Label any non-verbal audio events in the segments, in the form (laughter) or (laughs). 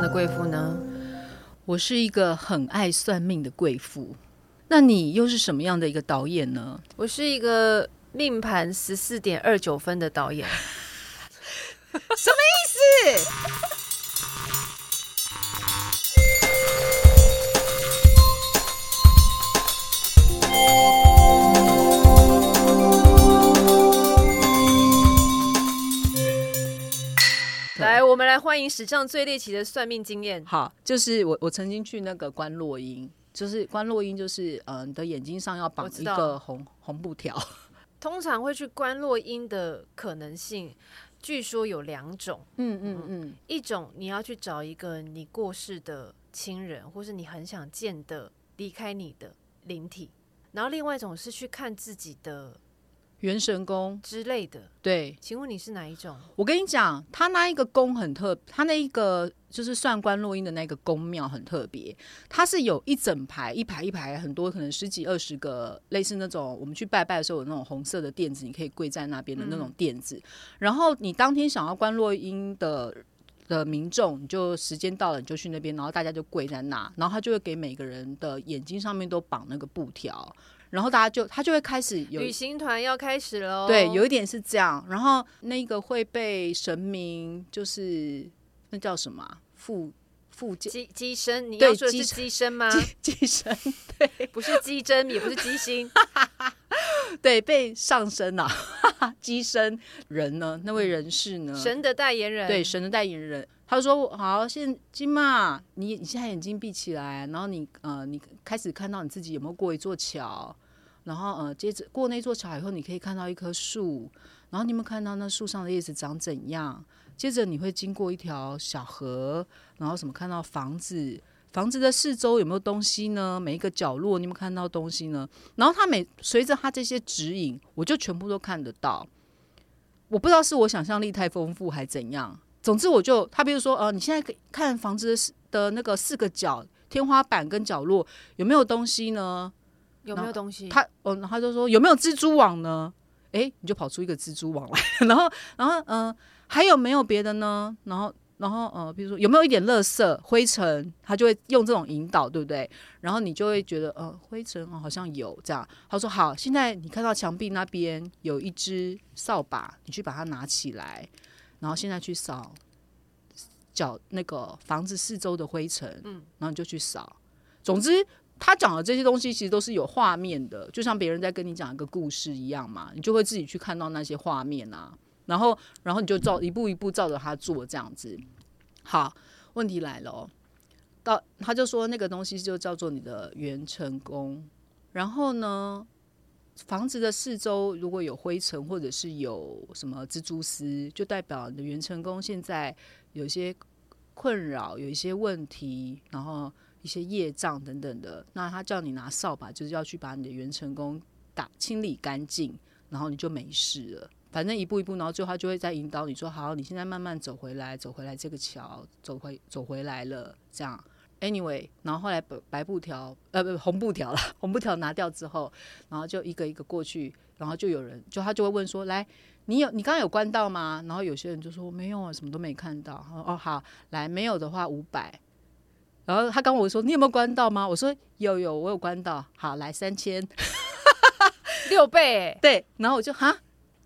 的贵妇呢？我是一个很爱算命的贵妇。那你又是什么样的一个导演呢？我是一个命盘十四点二九分的导演。(laughs) 什么意思？来，我们来欢迎史上最猎奇的算命经验。好，就是我我曾经去那个观落音，就是观落音，就是呃，你的眼睛上要绑一个红红布条。(laughs) 通常会去观落阴的可能性，据说有两种。嗯嗯嗯，一种你要去找一个你过世的亲人，或是你很想见的离开你的灵体，然后另外一种是去看自己的元神宫，之类的。对请问你是哪一种？我跟你讲，他那一个宫很特，他那一个就是算观落音的那个宫庙很特别，它是有一整排一排一排很多，可能十几二十个类似那种我们去拜拜的时候有那种红色的垫子，你可以跪在那边的那种垫子。然后你当天想要观落音的。的民众，你就时间到了，你就去那边，然后大家就跪在那，然后他就会给每个人的眼睛上面都绑那个布条，然后大家就他就会开始有旅行团要开始喽。对，有一点是这样。然后那个会被神明，就是那叫什么啊附附件机机身，你对要说的是机身机身吗？寄寄生，对不是机针，也不是机芯。(laughs) 对，被上身啊，(laughs) 机身人呢，那位人士呢，神的代言人。对神的代言人，他就说好，现金嘛，你你现在眼睛闭起来，然后你呃，你开始看到你自己有没有过一座桥，然后呃，接着过那座桥以后，你可以看到一棵树，然后你有没有看到那树上的叶子长怎样？接着你会经过一条小河，然后什么看到房子。房子的四周有没有东西呢？每一个角落你有没有看到东西呢？然后他每随着他这些指引，我就全部都看得到。我不知道是我想象力太丰富还怎样。总之，我就他比如说，呃，你现在可以看房子的那个四个角，天花板跟角落有没有东西呢？有没有东西？他嗯，他就说有没有蜘蛛网呢？诶，你就跑出一个蜘蛛网来，(laughs) 然后然后嗯、呃还有没有别的呢？然后然后呃，比如说有没有一点垃圾灰尘，他就会用这种引导，对不对？然后你就会觉得呃灰尘哦好像有这样。他说好，现在你看到墙壁那边有一只扫把，你去把它拿起来，然后现在去扫脚那个房子四周的灰尘，嗯，然后你就去扫。总之，他讲的这些东西其实都是有画面的，就像别人在跟你讲一个故事一样嘛，你就会自己去看到那些画面啊，然后，然后你就照一步一步照着他做这样子。好，问题来了、哦，到他就说那个东西就叫做你的元成功，然后呢，房子的四周如果有灰尘或者是有什么蜘蛛丝，就代表你的元成功现在有些困扰，有一些问题，然后一些业障等等的。那他叫你拿扫把，就是要去把你的元成功打清理干净，然后你就没事了。反正一步一步，然后最后他就会再引导你说：“好，你现在慢慢走回来，走回来这个桥，走回走回来了。”这样，anyway，然后后来白白布条，呃，不红布条了，红布条拿掉之后，然后就一个一个过去，然后就有人，就他就会问说：“来，你有你刚刚有关到吗？”然后有些人就说：“没有啊，什么都没看到。”哦，好，来，没有的话五百。然后他跟我说：“你有没有关到吗？”我说：“有有，我有关到。”好，来三千。(laughs) 六倍、欸，(laughs) 对，然后我就哈，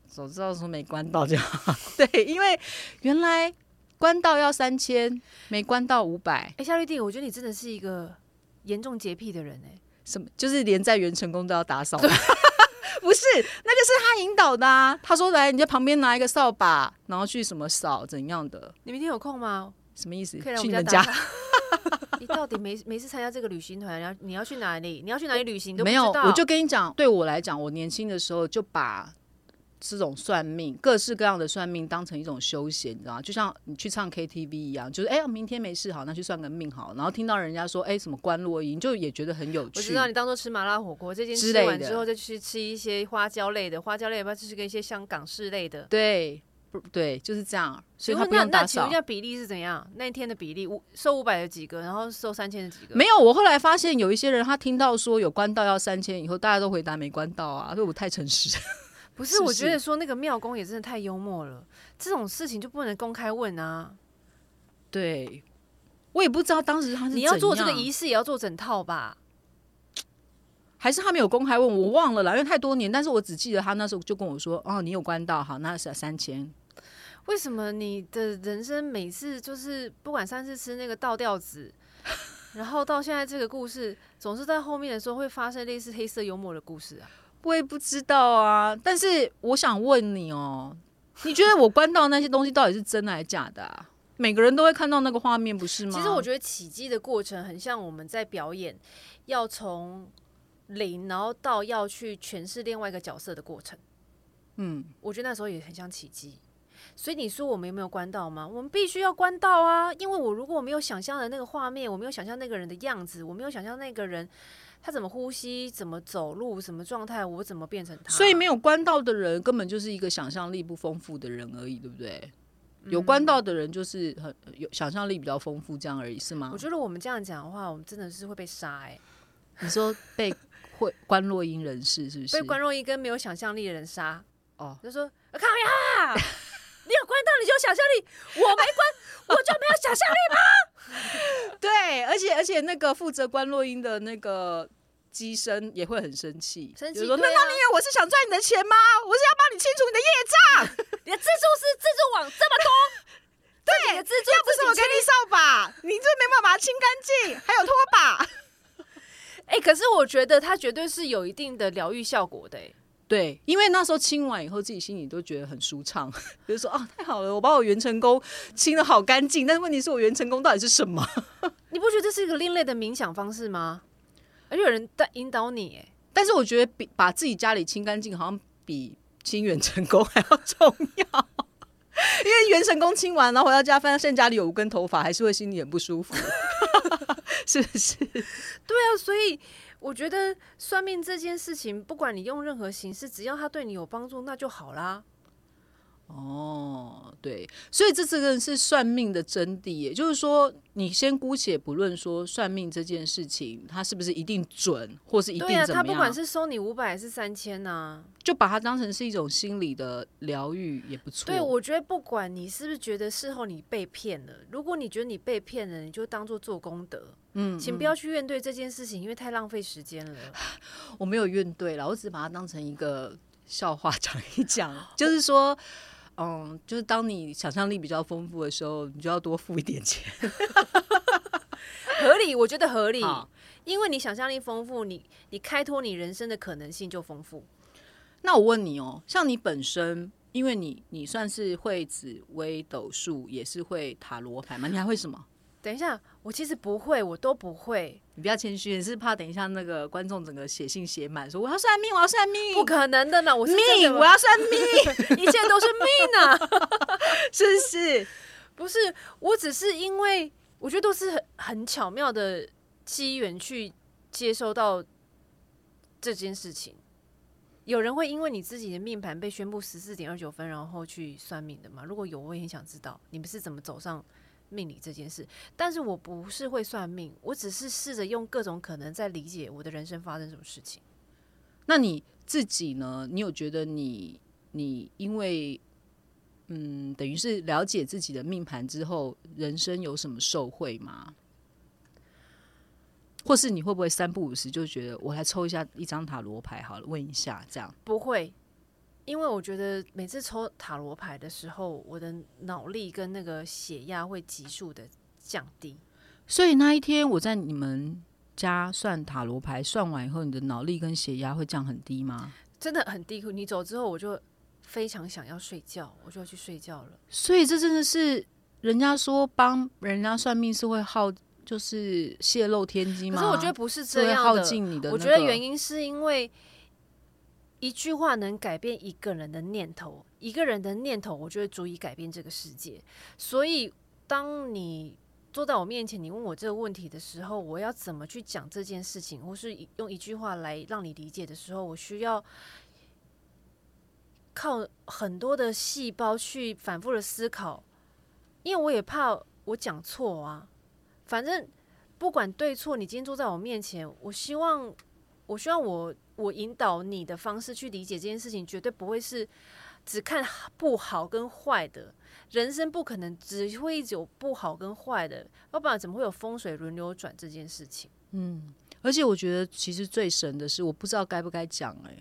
早知道说没关到就好。(laughs) 对，因为原来关到要三千，没关到五百，哎、夏绿蒂，我觉得你真的是一个严重洁癖的人哎、什么就是连在元成功都要打扫。不是，那个是他引导的啊。他说来，你在旁边拿一个扫把，然后去什么扫怎样的，你明天有空吗？什么意思？可以去你们家。(laughs) 你到底每每次参加这个旅行团，然后你要去哪里？你要去哪里旅行？都不没有，我就跟你讲，对我来讲，我年轻的时候就把这种算命，各式各样的算命当成一种休闲，你知道吗？就像你去唱 KTV 一样，就是哎、明天没事好，那去算个命好。然后听到人家说哎、什么关落音，就也觉得很有趣我知。道你当做吃麻辣火锅，这件吃之类的完之后再去吃一些花椒类的，花椒类要不要吃个一些香港式类的？对，不对，就是这样，所以他不用打扫那请问一。下比例是怎样？那一天的比例，五收五百的几个，然后收三千的几个？没有，我后来发现有一些人，他听到说有关到要三千以后，大家都回答没关到啊，所以我太诚实。(laughs) 不是，是不是我觉得说那个庙公也真的太幽默了，这种事情就不能公开问啊。对，我也不知道当时他是你要做这个怎样仪式，也要做整套吧？还是他没有公开问我，我忘了啦，因为太多年。但是我只记得他那时候就跟我说：“哦，你有关到，好，那是三千。为什么你的人生每次就是不管上次吃那个倒吊子，(laughs) 然后到现在这个故事，总是在后面的时候会发生类似黑色幽默的故事啊？我也不知道啊，但是我想问你哦，你觉得我关到那些东西到底是真的还是假的啊？每个人都会看到那个画面，不是吗？其实我觉得起机的过程很像我们在表演，要从零，然后到要去诠释另外一个角色的过程。嗯，我觉得那时候也很像起机。所以你说我们有没有关到吗？我们必须要关到啊！因为我如果我没有想象的那个画面，我没有想象那个人的样子，我没有想象那个人他怎么呼吸、怎么走路、什么状态，我怎么变成他？所以没有关到的人根本就是一个想象力不丰富的人而已，对不对？有关到的人就是很有想象力比较丰富，这样而已，是吗我？觉得我们这样讲的话，我们真的是会被杀哎、你说被 (laughs) 会关落音人士是不是？被关若一跟没有想象力的人杀。哦，就说啊靠呀，(laughs) 你有关到你就有想象力，我没关我就没有想象力吗。(laughs) 对，而且而且那个负责关落音的那个机身也会很生气，生气就是说对啊难道你以为我是想赚你的钱吗？我是要帮你清除你的业障。你的蜘蛛是、蜘蛛网这么多，(laughs) 对，要不是我给你扫把，你这没办法把它清干净，还有拖把。(laughs) 哎、可是我觉得它绝对是有一定的疗愈效果的、哎，对，因为那时候清完以后，自己心里都觉得很舒畅，比 (laughs) 如说啊，太好了，我把我元成功清的好干净。但是问题是我元成功到底是什么？(laughs) 你不觉得这是一个另类的冥想方式吗？而且有人带引导你、哎，但是我觉得比把自己家里清干净，好像比清元成功还要重要。(laughs) 因为元成功清完，然后回到家发现家里有五根头发，还是会心里很不舒服，是不是？对啊，所以我觉得算命这件事情，不管你用任何形式，只要他对你有帮助，那就好啦。哦，对，所以这这个是算命的真谛，也就是说，你先姑且不论说算命这件事情，它是不是一定准，或是一定对啊，怎么样，他不管是收你五百还是三千呐，就把它当成是一种心理的疗愈也不错。对，我觉得不管你是不是觉得事后你被骗了，如果你觉得你被骗了，你就当做做功德，嗯，请不要去怨对这件事情，因为太浪费时间了。(sighs) 我没有怨对了，我只是把它当成一个笑话讲一讲，就是说。嗯，就是当你想象力比较丰富的时候，你就要多付一点钱。(laughs) (laughs) 合理，我觉得合理，因为你想象力丰富，你你开拓你人生的可能性就丰富。那我问你哦，像你本身，因为你你算是会紫微斗数，也是会塔罗牌吗？你还会什么？等一下，我其实不会，我都不会，你不要谦虚，你是怕等一下那个观众整个写信写满，说我要算命，我要算命，不可能的呢。我是命，我要算命，(laughs) 一切都是命啊！(laughs) 是不是？不是，我只是因为我觉得都是很很巧妙的机缘去接收到这件事情。有人会因为你自己的命盘被宣布十四点二九分，然后去算命的吗？如果有，我也很想知道你们是怎么走上命理这件事。但是我不是会算命，我只是试着用各种可能在理解我的人生发生什么事情。那你自己呢？你有觉得你你因为嗯，等于是了解自己的命盘之后，人生有什么受惠吗？或是你会不会三不五时就觉得我来抽一下一张塔罗牌好了，问一下这样？不会，因为我觉得每次抽塔罗牌的时候，我的脑力跟那个血压会急速的降低。所以那一天我在你们家算塔罗牌，算完以后，你的脑力跟血压会降很低吗？真的很低。你走之后，我就非常想要睡觉，我就要去睡觉了。所以这真的是人家说帮人家算命是会耗，就是泄露天机吗？可是我觉得不是这样的。尽你的、那个。我觉得原因是因为一句话能改变一个人的念头，一个人的念头，我觉得足以改变这个世界。所以，当你坐在我面前，你问我这个问题的时候，我要怎么去讲这件事情，或是用一句话来让你理解的时候，我需要靠很多的细胞去反复的思考，因为我也怕我讲错啊。反正不管对错，你今天坐在我面前，我希望，我希望我我引导你的方式去理解这件事情，绝对不会是只看不好跟坏的，人生不可能只会有不好跟坏的，要不然怎么会有风水轮流转这件事情？嗯而且我觉得其实最神的是，我不知道该不该讲哎、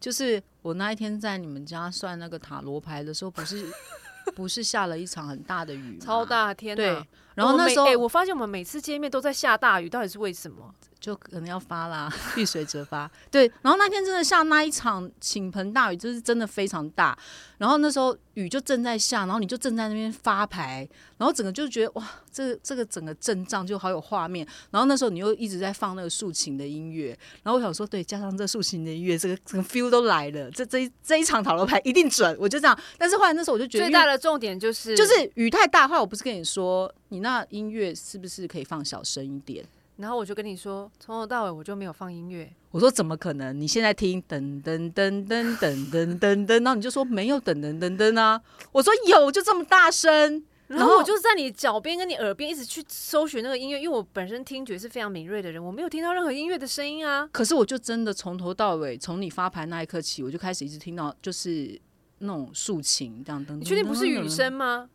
就是我那一天在你们家算那个塔罗牌的时候，不是 (laughs) 不是下了一场很大的雨，超大天对呐！，然后那时候哎、我发现我们每次见面都在下大雨，到底是为什么？就可能要发啦，(laughs) 遇水则发。对，然后那天真的下那一场倾盆大雨，就是真的非常大。然后那时候雨就正在下，然后你就正在那边发牌，然后整个就觉得哇，这这个整个阵仗就好有画面。然后那时候你又一直在放那个竖琴的音乐，然后我想说，对，加上这竖琴的音乐，这个整个 feel 都来了，这这一这一场塔罗牌一定准，我就这样。但是后来那时候我就觉得，最大的重点就是就是雨太大，后来我不是跟你说，你那音乐是不是可以放小声一点？然后我就跟你说，从头到尾我就没有放音乐。我说怎么可能？你现在听噔噔噔噔噔噔噔噔，然后你就说没有噔噔噔噔啊。我说有，就这么大声。然后我就在你脚边跟你耳边一直去搜寻那个音乐，因为我本身听觉是非常敏锐的人，我没有听到任何音乐的声音啊。可是我就真的从头到尾，从你发牌那一刻起，我就开始一直听到就是那种竖琴这样噔。你确定不是雨？声吗？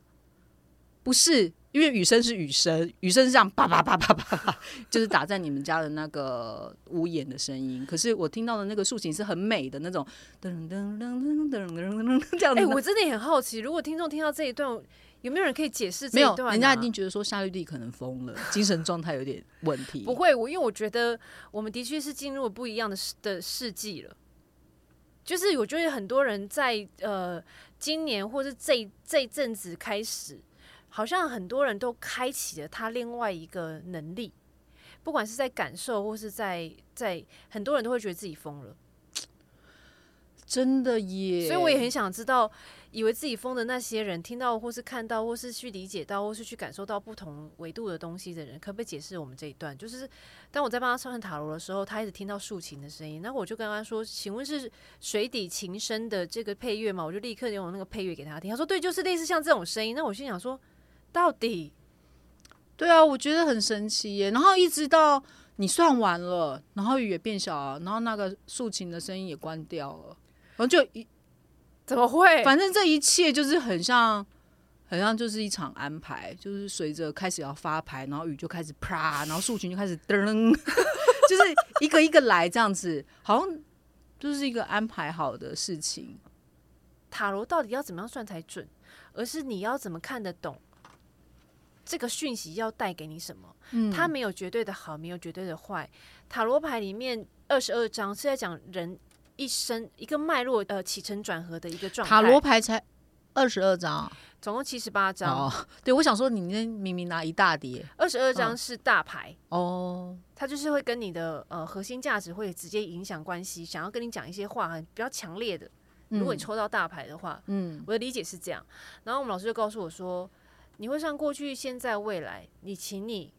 不是，因为雨声是雨声，雨声是这样叭叭叭叭叭叭，(laughs) 就是打在你们家的那个屋檐的声音。可是我听到的那个竖琴是很美的那种噔噔噔噔噔噔噔这样子。哎、我真的也很好奇，如果听众听到这一段，有没有人可以解释这没有，一段、啊？人家一定觉得说夏绿蒂可能疯了，精神状态有点问题。不会，我因为我觉得我们的确是进入了不一样的世的世纪了。就是我觉得很多人在呃今年或是这这一阵子开始，好像很多人都开启了他另外一个能力，不管是在感受或是在在，很多人都会觉得自己疯了。真的耶，所以我也很想知道，以为自己疯的那些人，听到或是看到，或是去理解到，或是去感受到不同维度的东西的人，可不可以解释我们这一段？就是当我在帮他算塔罗的时候，他一直听到竖琴的声音，那我就跟他说：“请问是水底琴声的这个配乐吗？”我就立刻用那个配乐给他听。他说：“对，就是类似像这种声音。”那我心想说：“到底对啊，我觉得很神奇耶。然后一直到你算完了，然后雨也变小了，然后那个竖琴的声音也关掉了，然后就一怎么会？反正这一切就是很像。很像就是一场安排，就是随着开始要发牌，然后雨就开始啪，然后竖琴就开始噔，(laughs) 就是一个一个来这样子，好像就是一个安排好的事情。塔罗到底要怎么样算才准？而是你要怎么看得懂这个讯息要带给你什么？嗯它没有绝对的好，没有绝对的坏。塔罗牌里面二十二章是在讲人一生一个脉络，呃，起承转合的一个状态。塔罗牌才二十二张总共七十八章，哦，对，我想说你那明明拿一大叠二十二嗯章是大牌。哦，它就是会跟你的呃核心价值会直接影响关系，想要跟你讲一些话很比较强烈的。如果你抽到大牌的话，嗯我的理解是这样。然后我们老师就告诉我说，你会算过去、现在、未来，你请你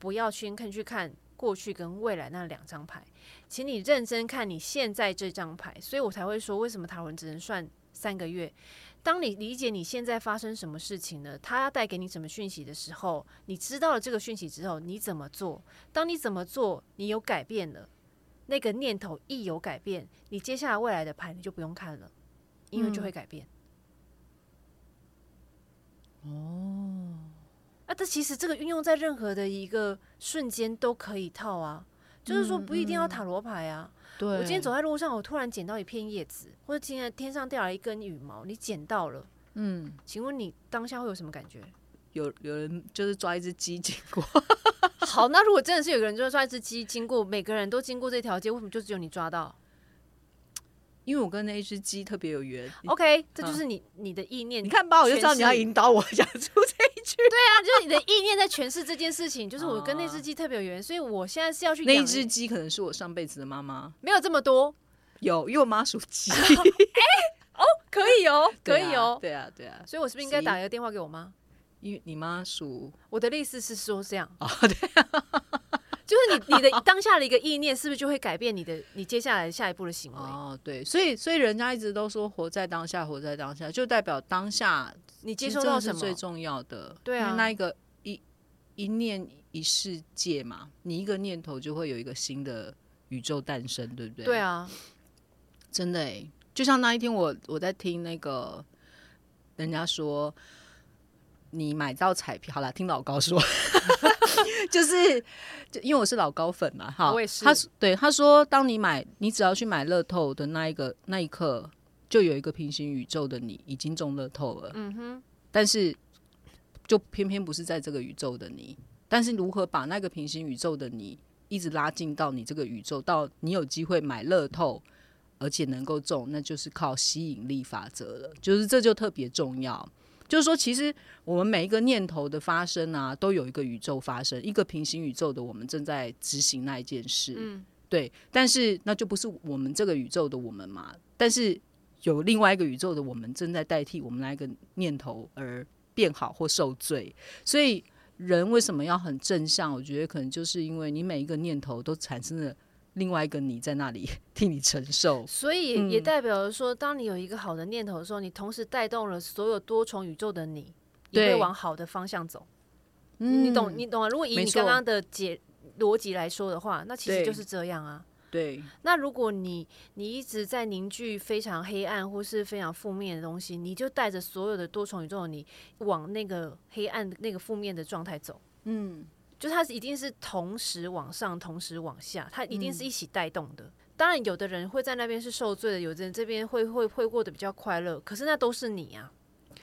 不要先看去看过去跟未来那两张牌，请你认真看你现在这张牌。所以我才会说，为什么塔罗只能算三个月？当你理解你现在发生什么事情呢？它要带给你什么讯息的时候，你知道了这个讯息之后，你怎么做？当你怎么做，你有改变了，那个念头一有改变，你接下来未来的牌你就不用看了，因为就会改变。哦，啊，这其实这个运用在任何的一个瞬间都可以套啊，就是说不一定要塔罗牌啊。对，我今天走在路上，我突然捡到一片叶子，或者今天天上掉了一根羽毛，你捡到了，嗯，请问你当下会有什么感觉？有有人就是抓一只鸡经过，(laughs) 好，那如果真的是有个人就是抓一只鸡经过，每个人都经过这条街，为什么就只有你抓到因为我跟那一只鸡特别有缘。？OK，这就是你你的意念。你看吧，我就知道你要引导我讲出这一句。对啊，就是你的意念在诠释这件事情，就是我跟那只鸡特别有缘，所以我现在是要去那一只鸡可能是我上辈子的妈妈，没有这么多，有，因为我妈属鸡，(laughs) 哦可以哦，可以哦。(laughs) 对啊，对啊，所以我是不是应该打一个电话给我妈？因为你妈属我的意思是说这样，(laughs) 哦，对，就是你你的当下的一个意念，是不是就会改变你的你接下来下一步的行为？哦，对，所以所以人家一直都说活在当下，活在当下，就代表当下你接其实真的收到什么？最重要的。对啊那一个一一念一世界嘛，你一个念头就会有一个新的宇宙诞生，对不对？对，啊，真的哎，就像那一天我我在听那个人家说，你买到彩票，好了，听老高说，(laughs) (laughs) 就是就因为我是老高粉嘛，哈，我也是他对他说，当你买，你只要去买乐透的那一个那一刻，就有一个平行宇宙的你已经中乐透了，嗯哼，但是就偏偏不是在这个宇宙的你，但是如何把那个平行宇宙的你一直拉近到你这个宇宙，到你有机会买乐透，而且能够中，那就是靠吸引力法则了。就是这就特别重要。就是说，其实我们每一个念头的发生啊，都有一个宇宙发生，一个平行宇宙的我们正在执行那一件事。嗯，对，但是那就不是我们这个宇宙的我们嘛。但是有另外一个宇宙的我们正在代替我们那一个念头而变好或受罪。所以人为什么要很正向？我觉得可能就是因为你每一个念头都产生了另外一个你在那里 (laughs) 替你承受。所以也代表着说，当你有一个好的念头的时候，你同时带动了所有多重宇宙的你，也会往好的方向走。嗯你懂你懂啊？如果以你刚刚的解逻辑来说的话，那其实就是这样啊。对，那如果你你一直在凝聚非常黑暗或是非常负面的东西，你就带着所有的多重宇宙的你往那个黑暗、那个负面的状态走。嗯，就它一定是同时往上，同时往下，它一定嗯是一起带动的。当然，有的人会在那边是受罪的，有的人这边会会会过得比较快乐。可是那都是你啊，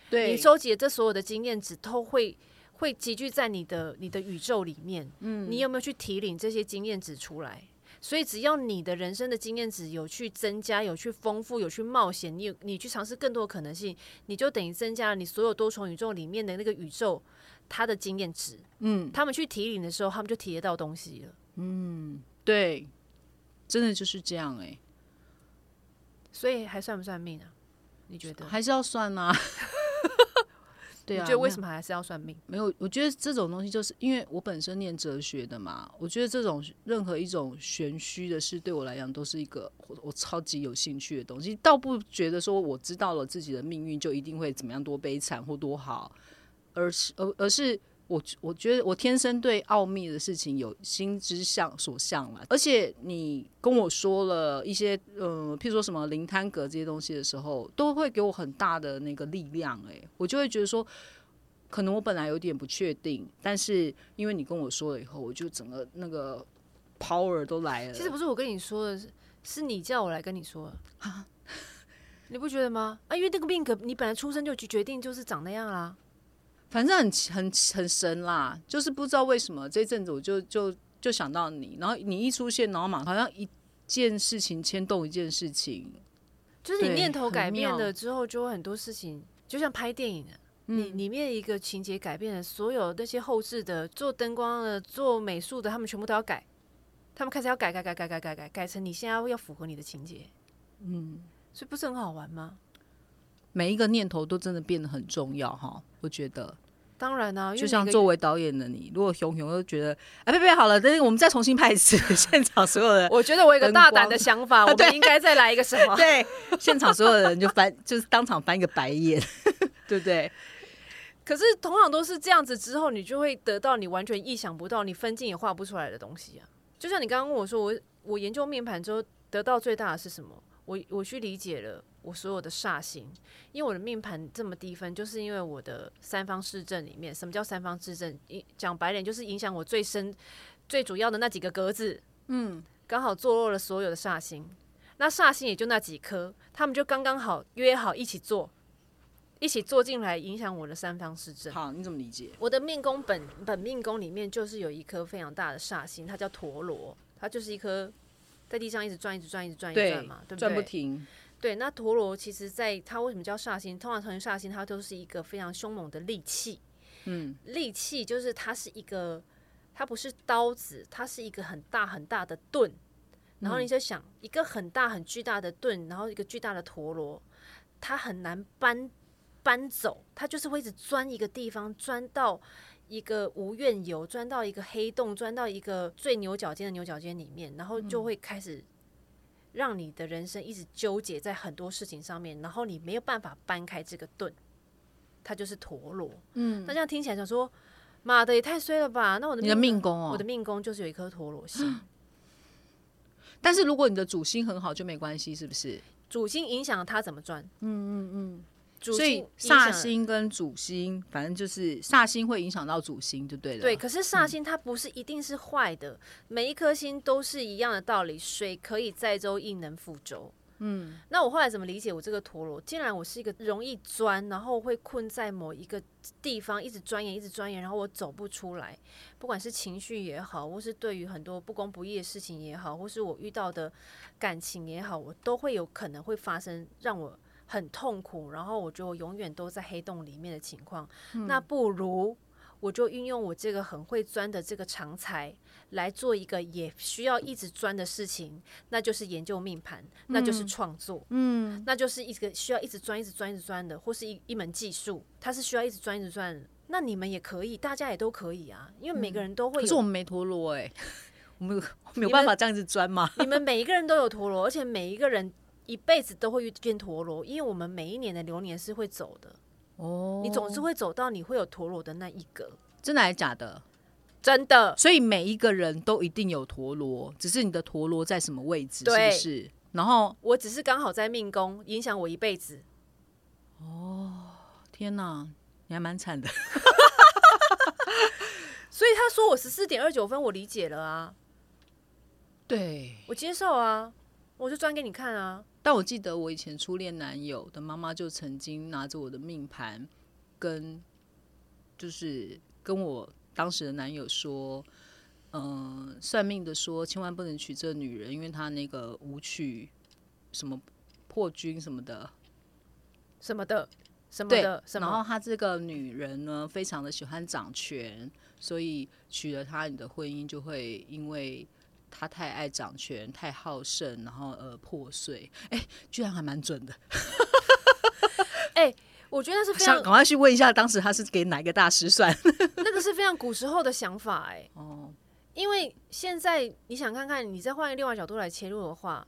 对，你收集的这所有的经验值都会会集聚在你的你的宇宙里面。嗯，你有没有去提领这些经验值出来？所以只要你的人生的经验值有去增加、有去丰富、有去冒险，你有你去尝试更多的可能性，你就等于增加了你所有多重宇宙里面的那个宇宙它的经验值。嗯，他们去提领的时候，他们就提得到东西了。嗯对，真的就是这样哎、所以还算不算命啊？你觉得？还是要算啊。(laughs) 对啊，你觉得为？什么还是要算命？没有，我觉得这种东西就是因为我本身念哲学的嘛，我觉得这种任何一种玄虚的事，对我来讲都是一个我我超级有兴趣的东西。倒不觉得说我知道了自己的命运就一定会怎么样多悲惨或多好，而是而而是我我觉得我天生对奥秘的事情有心之向所向嘛。而且你跟我说了一些呃，譬如说什么灵摊格这些东西的时候，都会给我很大的那个力量、欸。我就会觉得说。可能我本来有点不确定，但是因为你跟我说了以后，我就整个那个 power 都来了。其实不是我跟你说的，是是你叫我来跟你说的啊 (laughs) 你不觉得吗？啊，因为那个命格你本来出生就决定就是长那样啦。反正很很很神啦，就是不知道为什么这阵子我就就就想到你，然后你一出现，然后马上好像一件事情牵动一件事情。就是你念头改变了之后，就会很多事情，就像拍电影的。你嗯里面一个情节改变了，所有那些后置的、做灯光的、做美术的，他们全部都要改。他们开始要改改改改改改改，改成你现在要符合你的情节。嗯，所以不是很好玩吗？每一个念头都真的变得很重要哈，我觉得，当然啊，就像作为导演的你，如果熊熊都觉得，哎，别别好了，等我们再重新拍一次，(laughs) 现场所有人我觉得我有一个大胆的想法，我们应该再来一个什么？(laughs) 对，现场所有人就翻，就是当场翻一个白眼，(laughs) 对不对？可是通常都是这样子之后，你就会得到你完全意想不到、你分镜也画不出来的东西啊。就像你刚刚问我说，我我研究面盘之后得到最大的是什么？我我去理解了我所有的煞星，因为我的命盘这么低分，就是因为我的三方四正里面，什么叫三方四正？一讲白点就是影响我最深、最主要的那几个格子，嗯，刚好坐落了所有的煞星。那煞星也就那几颗，他们就刚刚好约好一起坐，一起坐进来，影响我的三方四正。好，你怎么理解？我的命宫本本命宫里面就是有一颗非常大的煞星，它叫陀螺，它就是一颗在地上一直转、一直转、一直转、一直转嘛，对不转不对？停，对，那陀螺其实在它为什么叫煞星？通常成为煞星，它都是一个非常凶猛的利器。嗯，利器就是它是一个，它不是刀子，它是一个很大很大的盾。然后你就想，一个很大很巨大的盾，然后一个巨大的陀螺，它很难搬搬走，它就是会一直钻一个地方，钻到一个无怨尤，钻到一个黑洞，钻到一个最牛角尖的牛角尖里面，然后就会开始让你的人生一直纠结在很多事情上面，然后你没有办法搬开这个盾，它就是陀螺。嗯，那这样听起来想说，妈的也太衰了吧？那我的你的命宫哦我的命宫就是有一颗陀螺星。(gasps) 但是如果你的主星很好就没关系，是不是？主星影响他怎么赚。嗯嗯嗯。主所以煞星跟主星，反正就是煞星会影响到主星，就对了。对，可是煞星它不是一定是坏的，每一颗星都是一样的道理，水可以载舟，亦能覆舟。嗯，那我后来怎么理解我这个陀螺？竟然我是一个容易钻，然后会困在某一个地方，一直钻研，一直钻研，然后我走不出来，不管是情绪也好，或是对于很多不公不义的事情也好，或是我遇到的感情也好，我都会有可能会发生让我很痛苦，然后我就永远都在黑洞里面的情况。那不如我就运用我这个很会钻的这个长才，来做一个也需要一直钻的事情，那就是研究命盘，那就是创作，嗯，那就是一个需要一直钻、一直钻、一直钻的，或是一一门技术，它是需要一直钻、一直钻。那你们也可以，大家也都可以啊，因为每个人都会有，可是我们没陀螺哎、(laughs) 我们有 (laughs) 没有办法这样子钻吗？你们每一个人都有陀螺，而且每一个人一辈子都会遇见陀螺，因为我们每一年的流年是会走的，哦，你总是会走到你会有陀螺的那一个，真的还是假的？真的。所以每一个人都一定有陀螺，只是你的陀螺在什么位置，是对不是？然后我只是刚好在命宫影响我一辈子，哦天哪，你还蛮惨的。(laughs) 所以他说我十四点二九分，我理解了啊，对，我接受啊，我就转给你看啊。但我记得我以前初恋男友的妈妈就曾经拿着我的命盘，跟就是跟我当时的男友说，嗯、算命的说千万不能娶这女人，因为她那个武曲什么破军什么的，什么的，什么的，什然后？她这个女人呢，非常的喜欢掌权，所以娶了她，你的婚姻就会因为她太爱掌权、太好胜，然后呃破碎。哎，居然还蛮准的。(laughs) 哎我觉得那是非常赶快去问一下，当时他是给哪一个大师算？(laughs) 那个是非常古时候的想法哎、哦，因为现在你想看看，你再换一个另外角度来切入的话，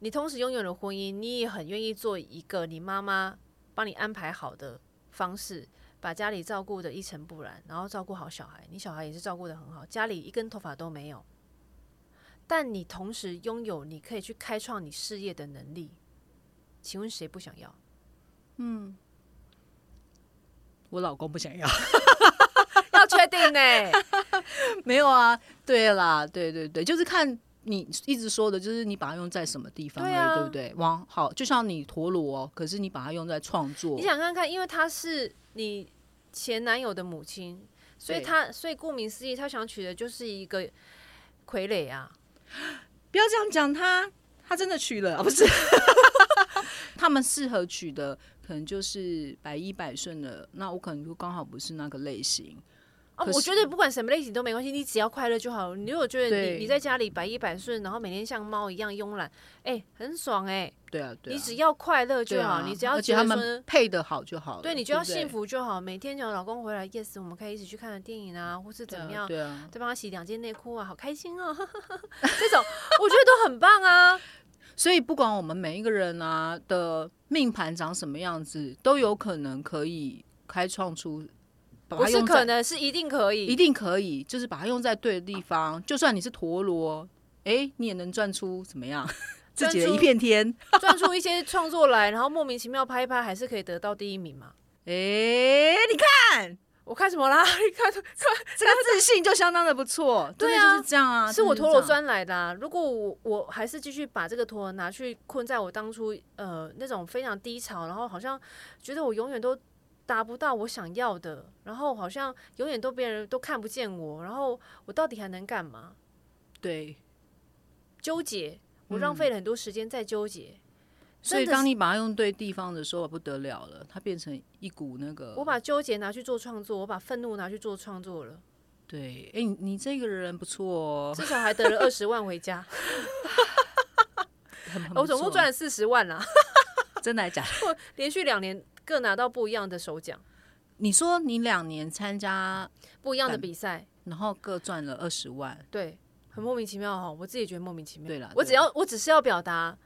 你同时拥有了婚姻，你也很愿意做一个你妈妈帮你安排好的方式，把家里照顾的一尘不染，然后照顾好小孩，你小孩也是照顾的很好，家里一根头发都没有。但你同时拥有你可以去开创你事业的能力，请问谁不想要？嗯我老公不想要。(laughs) 要确定呢、(laughs) 没有啊，对啦，对对对，就是看你一直说的，就是你把它用在什么地方而已，对啊对不对？往好，就像你陀螺，可是你把它用在创作你，想看看，因为他是你前男友的母亲，所以他所以顾名思义，他想娶的就是一个傀儡啊。不要这样讲他，他真的娶了，啊、不是？(laughs) 他们适合娶的可能就是百依百顺的，那我可能就刚好不是那个类型。哦，我觉得不管什么类型都没关系，你只要快乐就好。你如果觉得你你在家里百依百顺，然后每天像猫一样慵懒，哎、很爽哎、对啊，对啊，你只要快乐就好，啊你只要他觉得说们。配的好就好了，对你就要幸福就好，每天叫老公回来，yes，我们可以一起去看电影啊，或是怎么样，对啊，再帮他洗两件内裤啊，好开心哦，(laughs) 这种我觉得都很棒啊。所以不管我们每一个人啊的命盘长什么样子，都有可能可以开创出，不是可能，是一定可以，一定可以，就是把它用在对的地方。就算你是陀螺，哎、你也能赚出怎么样自己的一片天。赚出一些创作来，然后莫名其妙拍一拍，还是可以得到第一名嘛？哎、你看我看什么啦？(laughs) 你看，看这个自信就相当的不错，对啊就是这样啊，是我陀螺真的就是这样。钻来的、啊。如果我我还是继续把这个陀螺拿去困在我当初呃那种非常低潮，然后好像觉得我永远都达不到我想要的，然后好像永远都别人都看不见我，然后我到底还能干嘛？对，纠结，我浪费了很多时间在纠结。所以当你把它用对地方的时候，不得了了，它变成一股那个。我把纠结拿去做创作，我把愤怒拿去做创作了，对，哎、你你这个人不错哦，至少还得了二十万回家。(laughs) 很很我总共赚了四十万啦，(laughs) 真的还假的？(laughs) 我连续两年各拿到不一样的首奖，你说你两年参加，不一样的比赛，然后各赚了二十万，对，很莫名其妙哈，我自己也觉得莫名其妙。对了我只要我只是要表达，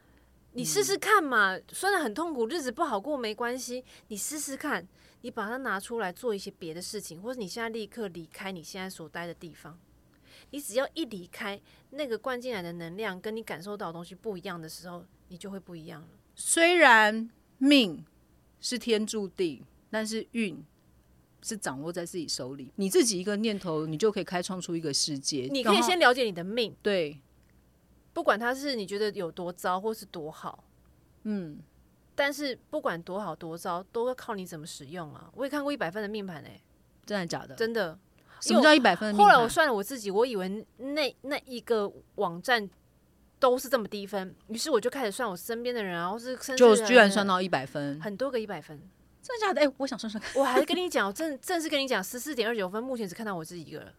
你试试看嘛，虽然很痛苦，日子不好过没关系，你试试看，你把它拿出来做一些别的事情，或者你现在立刻离开你现在所待的地方。你只要一离开，那个灌进来的能量跟你感受到的东西不一样的时候，你就会不一样了。虽然命是天注定，但是运是掌握在自己手里。你自己一个念头，你就可以开创出一个世界。你可以先了解你的命，对，不管它是你觉得有多糟或是多好，嗯，但是不管多好多糟，都要靠你怎么使用啊！我也看过一百分的命盘诶、真的假的？真的。什么叫一百分的命后来我算了我自己，我以为那那一个网站都是这么低分，于是我就开始算我身边的人啊，或是就居然算到一百分？很多个一百分。真的假的？哎、我想算算看。我还是跟你讲，我正正式跟你讲，十四点二九分，目前只看到我自己一个了，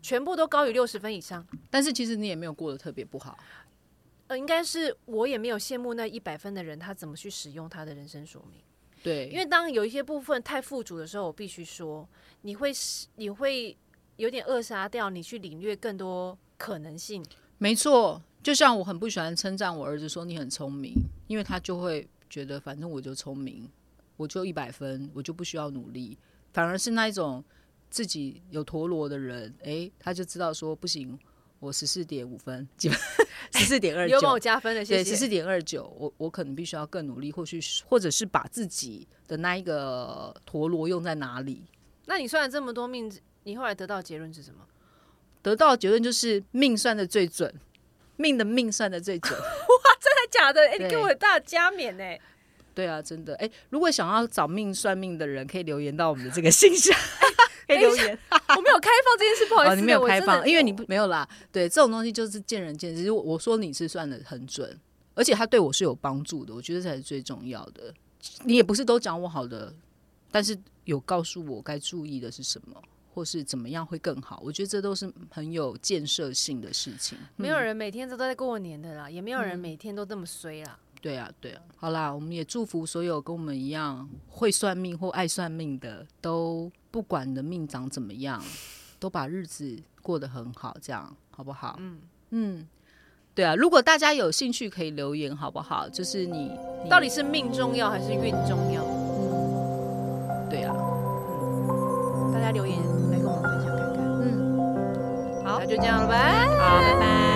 全部都高于六十分以上。但是其实你也没有过得特别不好。呃，应该是我也没有羡慕那一百分的人，他怎么去使用他的人生说明。对，因为当有一些部分太富足的时候，我必须说，你会使你会有点扼杀掉你去领略更多可能性。没错，就像我很不喜欢称赞我儿子说你很聪明，因为他就会觉得反正我就聪明，我就一百分，我就不需要努力。反而是那一种自己有陀螺的人，诶，他就知道说不行，我十四点五分，基本 (laughs) 十四点二九有帮我。加分的，谢对，十四。点二九，我我可能必须要更努力，或许或者是把自己的那一个陀螺用在哪里，那你算了这么多命，你后来得到的结论是什么？得到的结论就是命算的最准，命的命算的最准。(laughs) 哇真的假的？哎、你给我很大的加冕呢、对啊，真的。哎、如果想要找命算命的人，可以留言到我们的这个信箱，可以留言。我没有开放这件事，不好意思、哦，你没有开放，因为你不没有啦。对，这种东西就是见仁见智。我我说你是算的很准，而且他对我是有帮助的，我觉得才是最重要的。你也不是都讲我好的，但是有告诉我该注意的是什么，或是怎么样会更好。我觉得这都是很有建设性的事情。没有人每天都在过年的啦，也没有嗯人每天都这么衰啦。对啊，对啊，好啦，我们也祝福所有跟我们一样会算命或爱算命的，都不管你的命长怎么样，都把日子过得很好，这样好不好？嗯嗯，对啊，如果大家有兴趣，可以留言，好不好？就是你你到底是命重要还是运重要？对啊，嗯大家留言来跟我们分享看看。嗯，好那就这样了，拜。好，拜拜。